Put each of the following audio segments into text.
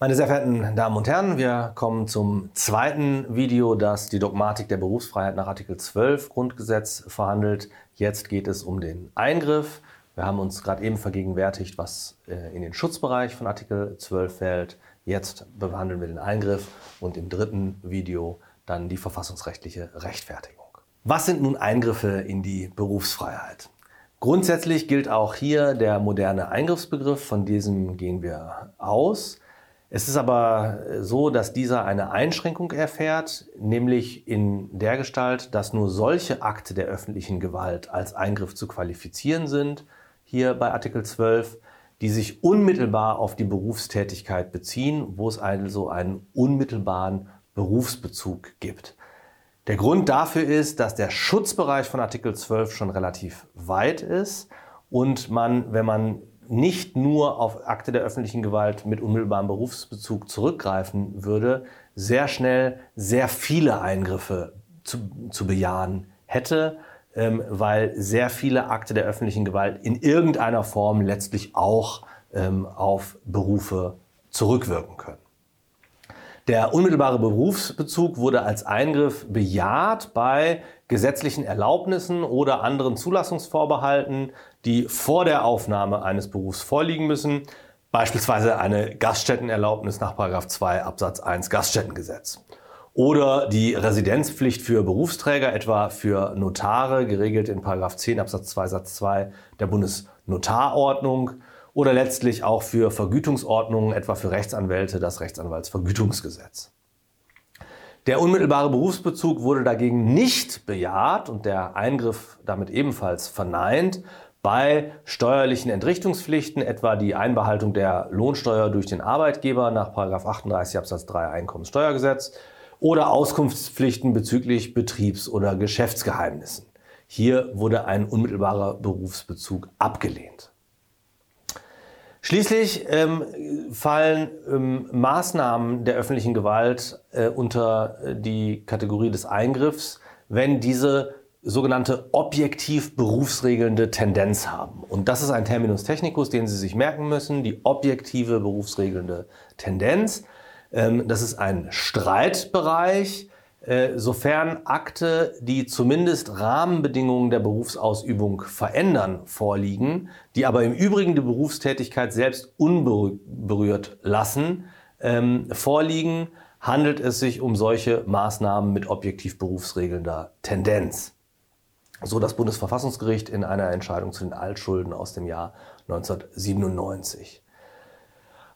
Meine sehr verehrten Damen und Herren, wir kommen zum zweiten Video, das die Dogmatik der Berufsfreiheit nach Artikel 12 Grundgesetz verhandelt. Jetzt geht es um den Eingriff. Wir haben uns gerade eben vergegenwärtigt, was äh, in den Schutzbereich von Artikel 12 fällt. Jetzt behandeln wir den Eingriff und im dritten Video dann die verfassungsrechtliche Rechtfertigung. Was sind nun Eingriffe in die Berufsfreiheit? Grundsätzlich gilt auch hier der moderne Eingriffsbegriff, von diesem gehen wir aus. Es ist aber so, dass dieser eine Einschränkung erfährt, nämlich in der Gestalt, dass nur solche Akte der öffentlichen Gewalt als Eingriff zu qualifizieren sind, hier bei Artikel 12, die sich unmittelbar auf die Berufstätigkeit beziehen, wo es also einen unmittelbaren Berufsbezug gibt. Der Grund dafür ist, dass der Schutzbereich von Artikel 12 schon relativ weit ist und man, wenn man nicht nur auf Akte der öffentlichen Gewalt mit unmittelbarem Berufsbezug zurückgreifen würde, sehr schnell sehr viele Eingriffe zu, zu bejahen hätte, ähm, weil sehr viele Akte der öffentlichen Gewalt in irgendeiner Form letztlich auch ähm, auf Berufe zurückwirken können. Der unmittelbare Berufsbezug wurde als Eingriff bejaht bei gesetzlichen Erlaubnissen oder anderen Zulassungsvorbehalten, die vor der Aufnahme eines Berufs vorliegen müssen, beispielsweise eine Gaststättenerlaubnis nach 2 Absatz 1 Gaststättengesetz. Oder die Residenzpflicht für Berufsträger, etwa für Notare, geregelt in 10 Absatz 2 Satz 2 der Bundesnotarordnung oder letztlich auch für Vergütungsordnungen, etwa für Rechtsanwälte, das Rechtsanwaltsvergütungsgesetz. Der unmittelbare Berufsbezug wurde dagegen nicht bejaht und der Eingriff damit ebenfalls verneint bei steuerlichen Entrichtungspflichten, etwa die Einbehaltung der Lohnsteuer durch den Arbeitgeber nach 38 Absatz 3 Einkommenssteuergesetz oder Auskunftspflichten bezüglich Betriebs- oder Geschäftsgeheimnissen. Hier wurde ein unmittelbarer Berufsbezug abgelehnt. Schließlich ähm, fallen ähm, Maßnahmen der öffentlichen Gewalt äh, unter die Kategorie des Eingriffs, wenn diese sogenannte objektiv berufsregelnde Tendenz haben. Und das ist ein Terminus technicus, den Sie sich merken müssen, die objektive berufsregelnde Tendenz. Ähm, das ist ein Streitbereich, äh, sofern Akte, die zumindest Rahmenbedingungen der Berufsausübung verändern, vorliegen, die aber im Übrigen die Berufstätigkeit selbst unberührt lassen, ähm, vorliegen, handelt es sich um solche Maßnahmen mit objektiv berufsregelnder Tendenz. So das Bundesverfassungsgericht in einer Entscheidung zu den Altschulden aus dem Jahr 1997.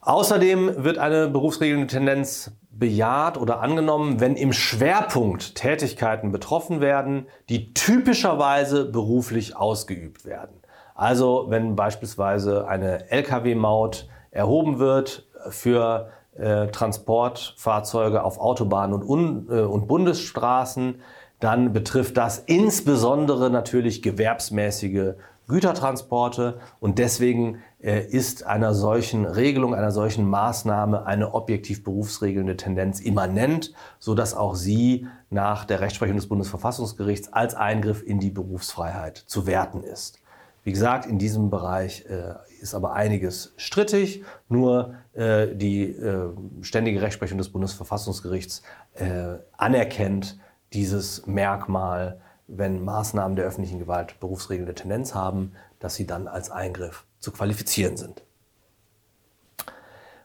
Außerdem wird eine berufsregelnde Tendenz bejaht oder angenommen, wenn im Schwerpunkt Tätigkeiten betroffen werden, die typischerweise beruflich ausgeübt werden. Also wenn beispielsweise eine Lkw-Maut erhoben wird für äh, Transportfahrzeuge auf Autobahnen und, Un äh, und Bundesstraßen, dann betrifft das insbesondere natürlich gewerbsmäßige Gütertransporte und deswegen äh, ist einer solchen Regelung, einer solchen Maßnahme eine objektiv berufsregelnde Tendenz immanent, so dass auch sie nach der Rechtsprechung des Bundesverfassungsgerichts als Eingriff in die Berufsfreiheit zu werten ist. Wie gesagt, in diesem Bereich äh, ist aber einiges strittig. Nur äh, die äh, ständige Rechtsprechung des Bundesverfassungsgerichts äh, anerkennt dieses Merkmal wenn Maßnahmen der öffentlichen Gewalt berufsregelnde Tendenz haben, dass sie dann als Eingriff zu qualifizieren sind.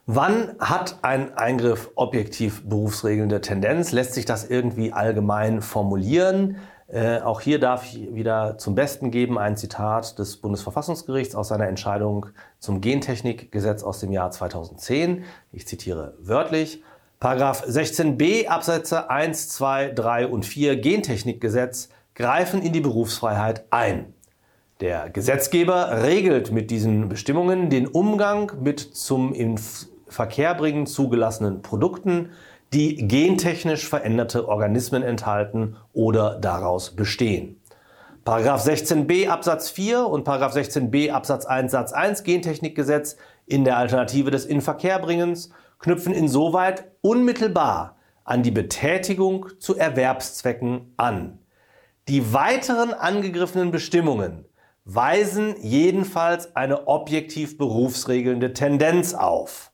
Wann hat ein Eingriff objektiv berufsregelnde Tendenz? Lässt sich das irgendwie allgemein formulieren? Äh, auch hier darf ich wieder zum Besten geben ein Zitat des Bundesverfassungsgerichts aus seiner Entscheidung zum Gentechnikgesetz aus dem Jahr 2010. Ich zitiere wörtlich. Paragraph 16b Absätze 1, 2, 3 und 4 Gentechnikgesetz greifen in die Berufsfreiheit ein. Der Gesetzgeber regelt mit diesen Bestimmungen den Umgang mit zum in Verkehr bringen zugelassenen Produkten, die gentechnisch veränderte Organismen enthalten oder daraus bestehen. Paragraph 16b Absatz 4 und Paragraph 16b Absatz 1 Satz 1 Gentechnikgesetz in der Alternative des Inverkehrbringens knüpfen insoweit unmittelbar an die Betätigung zu Erwerbszwecken an. Die weiteren angegriffenen Bestimmungen weisen jedenfalls eine objektiv berufsregelnde Tendenz auf.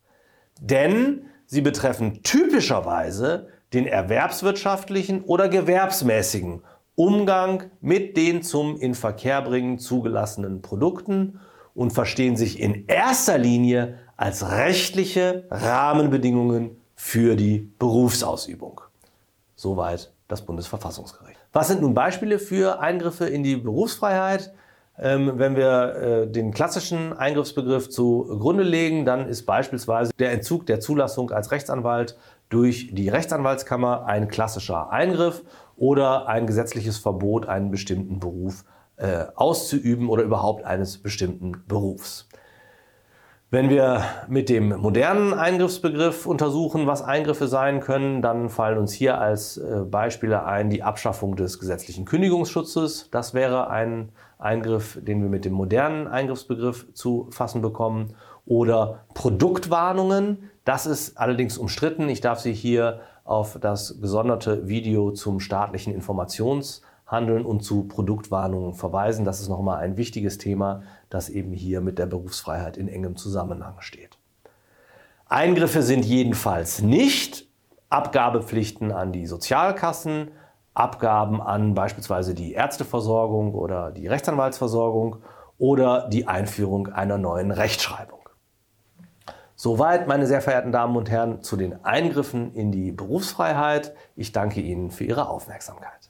Denn sie betreffen typischerweise den erwerbswirtschaftlichen oder gewerbsmäßigen Umgang mit den zum Inverkehrbringen zugelassenen Produkten und verstehen sich in erster Linie als rechtliche Rahmenbedingungen für die Berufsausübung. Soweit das Bundesverfassungsgericht. Was sind nun Beispiele für Eingriffe in die Berufsfreiheit? Ähm, wenn wir äh, den klassischen Eingriffsbegriff zugrunde legen, dann ist beispielsweise der Entzug der Zulassung als Rechtsanwalt durch die Rechtsanwaltskammer ein klassischer Eingriff oder ein gesetzliches Verbot, einen bestimmten Beruf äh, auszuüben oder überhaupt eines bestimmten Berufs. Wenn wir mit dem modernen Eingriffsbegriff untersuchen, was Eingriffe sein können, dann fallen uns hier als äh, Beispiele ein die Abschaffung des gesetzlichen Kündigungsschutzes. Das wäre ein Eingriff, den wir mit dem modernen Eingriffsbegriff zu fassen bekommen. Oder Produktwarnungen. Das ist allerdings umstritten. Ich darf Sie hier auf das gesonderte Video zum staatlichen Informationshandeln und zu Produktwarnungen verweisen. Das ist nochmal ein wichtiges Thema, das eben hier mit der Berufsfreiheit in engem Zusammenhang steht. Eingriffe sind jedenfalls nicht Abgabepflichten an die Sozialkassen, Abgaben an beispielsweise die Ärzteversorgung oder die Rechtsanwaltsversorgung oder die Einführung einer neuen Rechtschreibung. Soweit, meine sehr verehrten Damen und Herren, zu den Eingriffen in die Berufsfreiheit. Ich danke Ihnen für Ihre Aufmerksamkeit.